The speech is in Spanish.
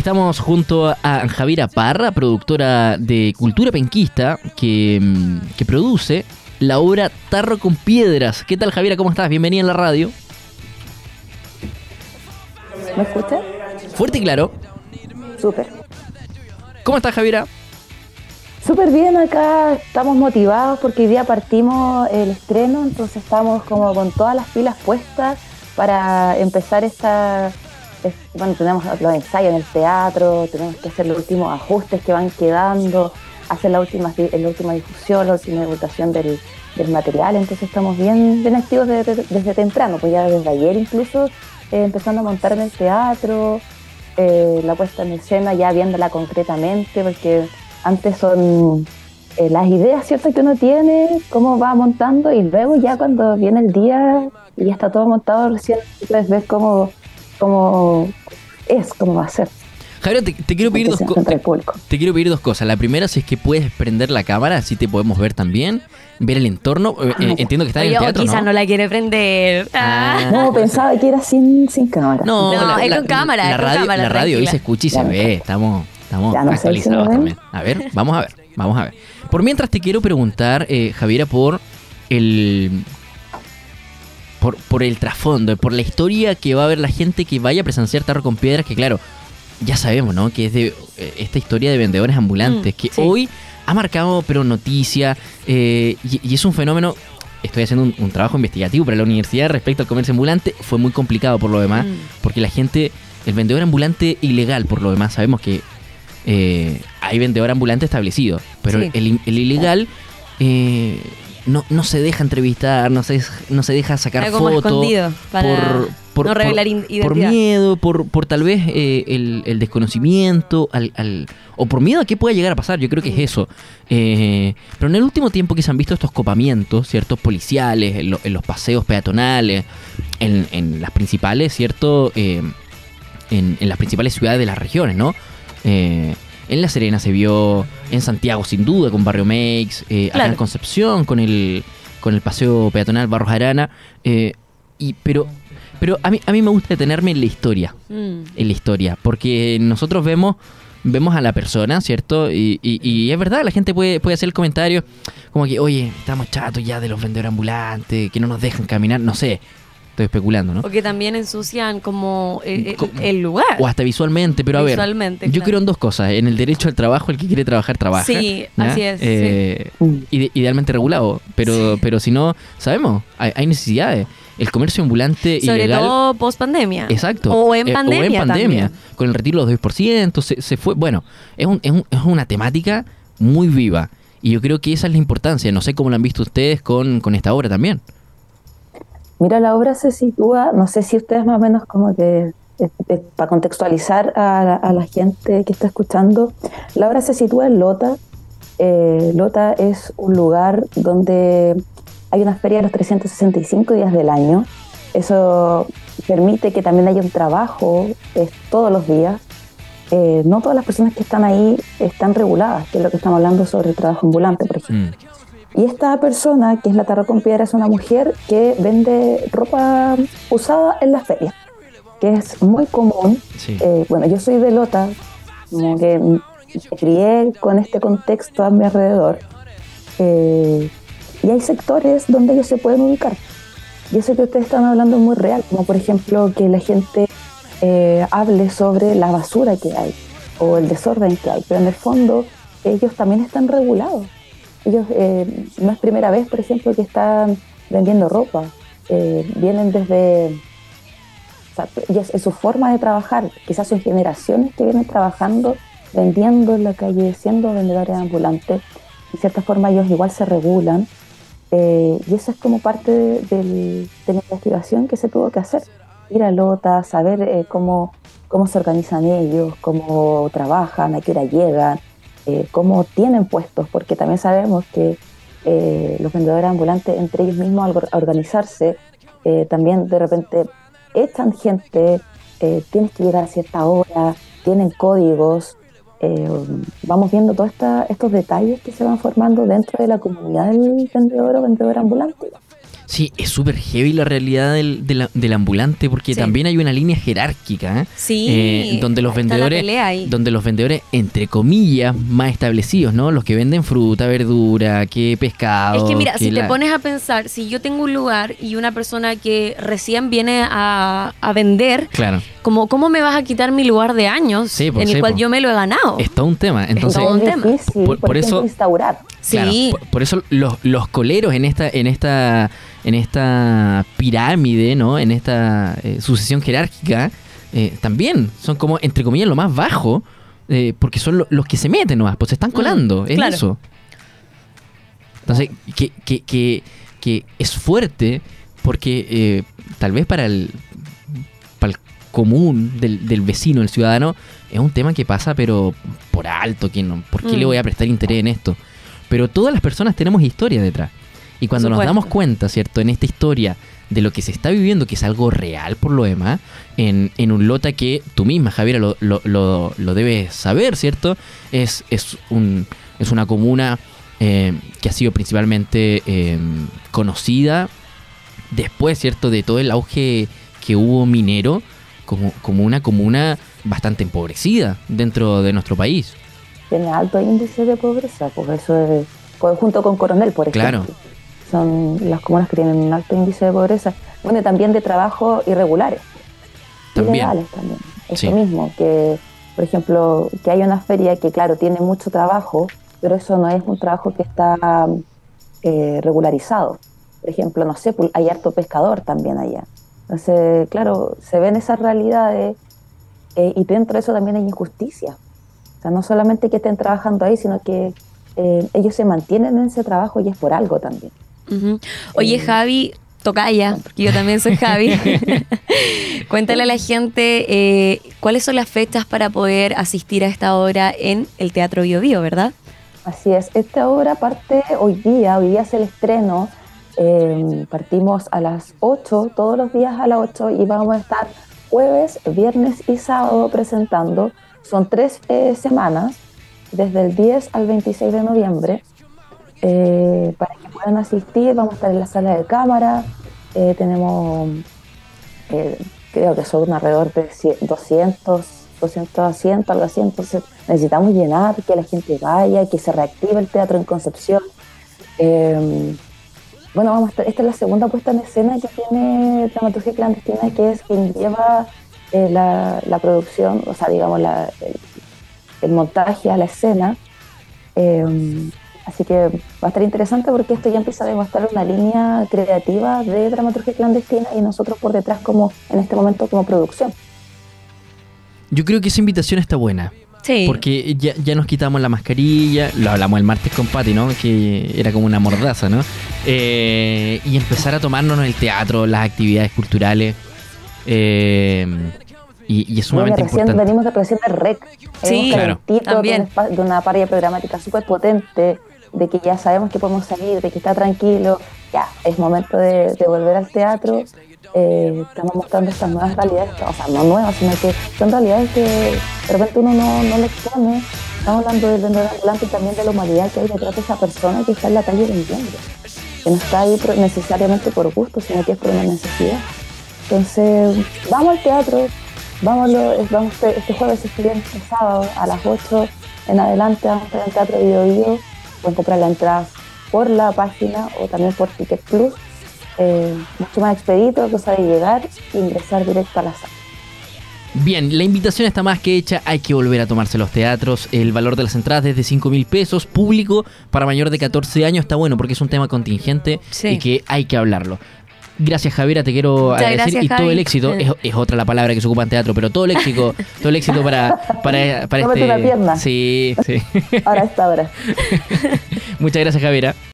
Estamos junto a Javiera Parra, productora de Cultura Penquista, que, mm, que produce la obra Tarro con Piedras. ¿Qué tal, Javiera? ¿Cómo estás? Bienvenida en la radio. ¿Me escuchas? Fuerte y claro. Súper. ¿Cómo estás, Javiera? Súper bien acá, estamos motivados porque hoy día partimos el estreno, entonces estamos como con todas las pilas puestas para empezar esta... Bueno, tenemos los ensayos en el teatro, tenemos que hacer los últimos ajustes que van quedando, hacer la última, la última difusión, la última divulgación del, material, entonces estamos bien, bien activos desde, temprano, pues ya desde ayer incluso eh, empezando a montar en el teatro, eh, la puesta en escena ya viéndola concretamente, porque antes son eh, las ideas ciertas que uno tiene, cómo va montando y luego ya cuando viene el día y ya está todo montado, recién puedes ver cómo, cómo es, cómo va a ser. Javier, te, quiero pedir dos te, quiero pedir dos cosas. La primera si es que puedes prender la cámara, así te podemos ver también, ver el entorno. Eh, eh, entiendo que está en el teatro, quizás ¿no? la quiere prender. Ah. No, pensaba que era sin, sin cámara. No, es con cámara. La radio, la radio hoy se escucha y se ve. Estamos Estamos actualizados también. A ver, vamos a ver, vamos a ver. Por mientras te quiero preguntar, eh, Javiera, por el por, por el trasfondo, por la historia que va a ver la gente que vaya a presenciar Tarro con Piedras, que claro, ya sabemos, ¿no? Que es de eh, esta historia de vendedores ambulantes, mm, que hoy ha marcado, pero noticia, eh, y, es un fenómeno. Estoy haciendo un, trabajo investigativo para la universidad respecto al comercio ambulante. Fue muy complicado por lo demás, mm. porque la gente, el vendedor ambulante ilegal, por lo demás, sabemos que eh, hay vendedor ambulante establecido, pero el, ilegal eh, no, no se deja entrevistar, no se, no se deja sacar fotos por, por, no revelar por, por miedo, por, por tal vez eh, el, desconocimiento, al, al, o por miedo a qué pueda llegar a pasar, yo creo que es eso. Eh, pero en el último tiempo que se han visto estos copamientos, ciertos policiales, en, los paseos peatonales, en, en las principales, ¿cierto? en, en las principales ciudades de las regiones, ¿no? En La Serena se vio, en Santiago sin duda con Barrio Makes, eh, acá en Concepción con el, con el paseo peatonal Barros Arana. Eh, y, pero pero a mí, a mí me gusta detenerme en la historia. Mm. En la historia. Porque nosotros vemos vemos a la persona, ¿cierto? Y, y, es verdad, la gente puede, puede hacer el comentario como que, oye, estamos chatos ya de los vendedores ambulantes, que no nos dejan caminar, no sé especulando, ¿no? O que también ensucian como eh, eh, el, lugar. O hasta visualmente, pero a ver. Yo creo en dos cosas. En el derecho al trabajo, el que quiere trabajar, trabaja. Sí, así es. Eh, idealmente regulado. Pero, pero si no, sabemos, hay, necesidades. El comercio ambulante Sobre todo post pandemia. Exacto. O en pandemia. o en pandemia. Con el retiro de los 2%, se, se fue. Bueno, es, un, es, un, es una temática muy viva. Y yo creo que esa es la importancia. No sé cómo lo han visto ustedes con, con esta obra también. Mira, la obra se sitúa, no sé si ustedes más o menos como que, eh, eh, para contextualizar a, la gente que está escuchando, la obra se sitúa en Lota. Eh, Lota es un lugar donde hay una feria de los 365 días del año. Eso permite que también haya un trabajo todos los días. no todas las personas que están ahí están reguladas, que es lo que estamos hablando sobre el trabajo ambulante, por ejemplo. Mm. Y esta persona, que es la Tarra con Piedra, es una mujer que vende ropa usada en las ferias, que es muy común. Eh, bueno, yo soy de Lota, como que me crié con este contexto a mi alrededor. Eh, y hay sectores donde ellos se pueden ubicar. Y eso que ustedes están hablando es muy real, como por ejemplo que la gente eh, hable sobre la basura que hay o el desorden que hay, pero en el fondo ellos también están regulados ellos eh, no es primera vez, por ejemplo, que están vendiendo ropa. Eh, vienen desde. O es, su forma de trabajar. Quizás son generaciones que vienen trabajando, vendiendo en la calle, siendo vendedores ambulantes. De cierta forma, ellos igual se regulan. Eh, y eso es como parte de, la investigación que se tuvo que hacer. Ir a Lota, saber cómo, cómo se organizan ellos, cómo trabajan, a qué hora llegan, eh, cómo tienen puestos, porque también sabemos que eh, los vendedores ambulantes, entre ellos mismos, al organizarse, eh, también de repente echan gente, tienes que llegar a cierta hora, tienen códigos. vamos viendo todos estos detalles que se van formando dentro de la comunidad del vendedor o vendedor ambulante. Sí, es súper heavy la realidad del, del, ambulante porque también hay una línea jerárquica. ¿eh? Sí. Eh, donde los vendedores, donde los vendedores entre comillas más establecidos, ¿no? Los que venden fruta, verdura, que pescado. Es que mira, si te pones a pensar, si yo tengo un lugar y una persona que recién viene a, vender, claro. como cómo me vas a quitar mi lugar de años pues, en el cual yo me lo he ganado. Es todo un tema. Entonces, es todo un tema. por, eso instaurar. Sí. por, eso los, los coleros en esta en esta en esta pirámide, ¿no? En esta eh, sucesión jerárquica, eh, también son como, entre comillas, lo más bajo, eh, porque son los que se meten nomás, pues se están mm, colando, es eso. Entonces, que, que, que, es fuerte porque tal vez para el, para el común del, del, vecino, el ciudadano, es un tema que pasa pero por alto, que no, ¿por qué le mm. voy a prestar interés en esto? Pero todas las personas tenemos historia detrás. Y cuando nos damos cuenta, ¿cierto? En esta historia de lo que se está viviendo, que es algo real por lo demás, en, en un Lota que tú misma, Javiera, lo, lo, lo, debes saber, ¿cierto? Es, es, un, es una comuna eh, que ha sido principalmente eh, conocida después, ¿cierto? De todo el auge que hubo minero, como, como una comuna bastante empobrecida dentro de nuestro país. Tiene alto índice de pobreza, por eso es, pues, junto con Coronel, por ejemplo. Claro son las comunas que tienen un alto índice de pobreza, bueno, también de trabajo irregulares, también. ilegales también. Es lo mismo, que por ejemplo, que hay una feria que claro, tiene mucho trabajo, pero eso no es un trabajo que está eh, regularizado. Por ejemplo, no sé, hay harto pescador también allá. Entonces, claro, se ven esas realidades eh, y dentro de eso también hay injusticia. O sea, no solamente que estén trabajando ahí, sino que eh, ellos se mantienen en ese trabajo y es por algo también. Oye, eh, Javi, tocaya, porque yo también soy Javi. Cuéntale a la gente eh, cuáles son las fechas para poder asistir a esta obra en el Teatro Bio Bio, ¿verdad? Así es, esta obra parte hoy día, hoy día es el estreno. Em, partimos a las 8, todos los días a las 8 y vamos a estar jueves, viernes y sábado presentando. Son tres eh, semanas, desde el 10 al 26 de noviembre. Eh, para que puedan asistir, vamos a estar en la sala de cámara, eh, tenemos, creo que son alrededor de 200, 200 asientos, algo así, entonces necesitamos llenar, que la gente vaya, que se reactive el teatro en Concepción. bueno, vamos a esta es la segunda puesta en escena que tiene Dramaturgia Clandestina, que es quien lleva la, producción, o sea, digamos, el, montaje a la escena. Así que va a estar interesante porque esto ya empieza a demostrar una línea creativa de dramaturgia clandestina y nosotros por detrás como en este momento como producción. Yo creo que esa invitación está buena. Sí. Porque ya, ya nos quitamos la mascarilla, lo hablamos el martes con Patti, ¿no? Que era como una mordaza, ¿no? Eh, y empezar a tomarnos el teatro, las actividades culturales. Eh, y, y, es sumamente importante. Venimos de recién de REC. Sí, claro. También. De una parrilla programática súper potente de que ya sabemos que podemos salir, de que está tranquilo, ya, es momento de, volver al teatro. Eh, estamos mostrando estas nuevas realidades, o sea, no nuevas, sino que son realidades que de repente uno no, no le expone. Estamos hablando del vendedor ambulante y también de la humanidad que hay detrás de esa persona que está en la calle vendiendo, que no está ahí necesariamente por gusto, sino que es por una necesidad. Entonces, vamos al teatro, vamos, vamos este, este jueves, este este sábado a las 8 en adelante, vamos a estar en el Teatro Video Video pueden comprar la entrada por la página o también por Ticket Plus. Eh, mucho más expedito, cosa de llegar e ingresar directo a la sala. Bien, la invitación está más que hecha, hay que volver a tomarse los teatros. El valor de las entradas es de 5 mil pesos, público para mayor de 14 años, está bueno porque es un tema contingente y que hay que hablarlo. Gracias Javiera, te quiero agradecer y todo el éxito, es, otra la palabra que se ocupa en teatro, pero todo el éxito, todo el éxito para, para, para este... Una pierna. Sí, sí. Ahora está ahora. Muchas gracias Javiera.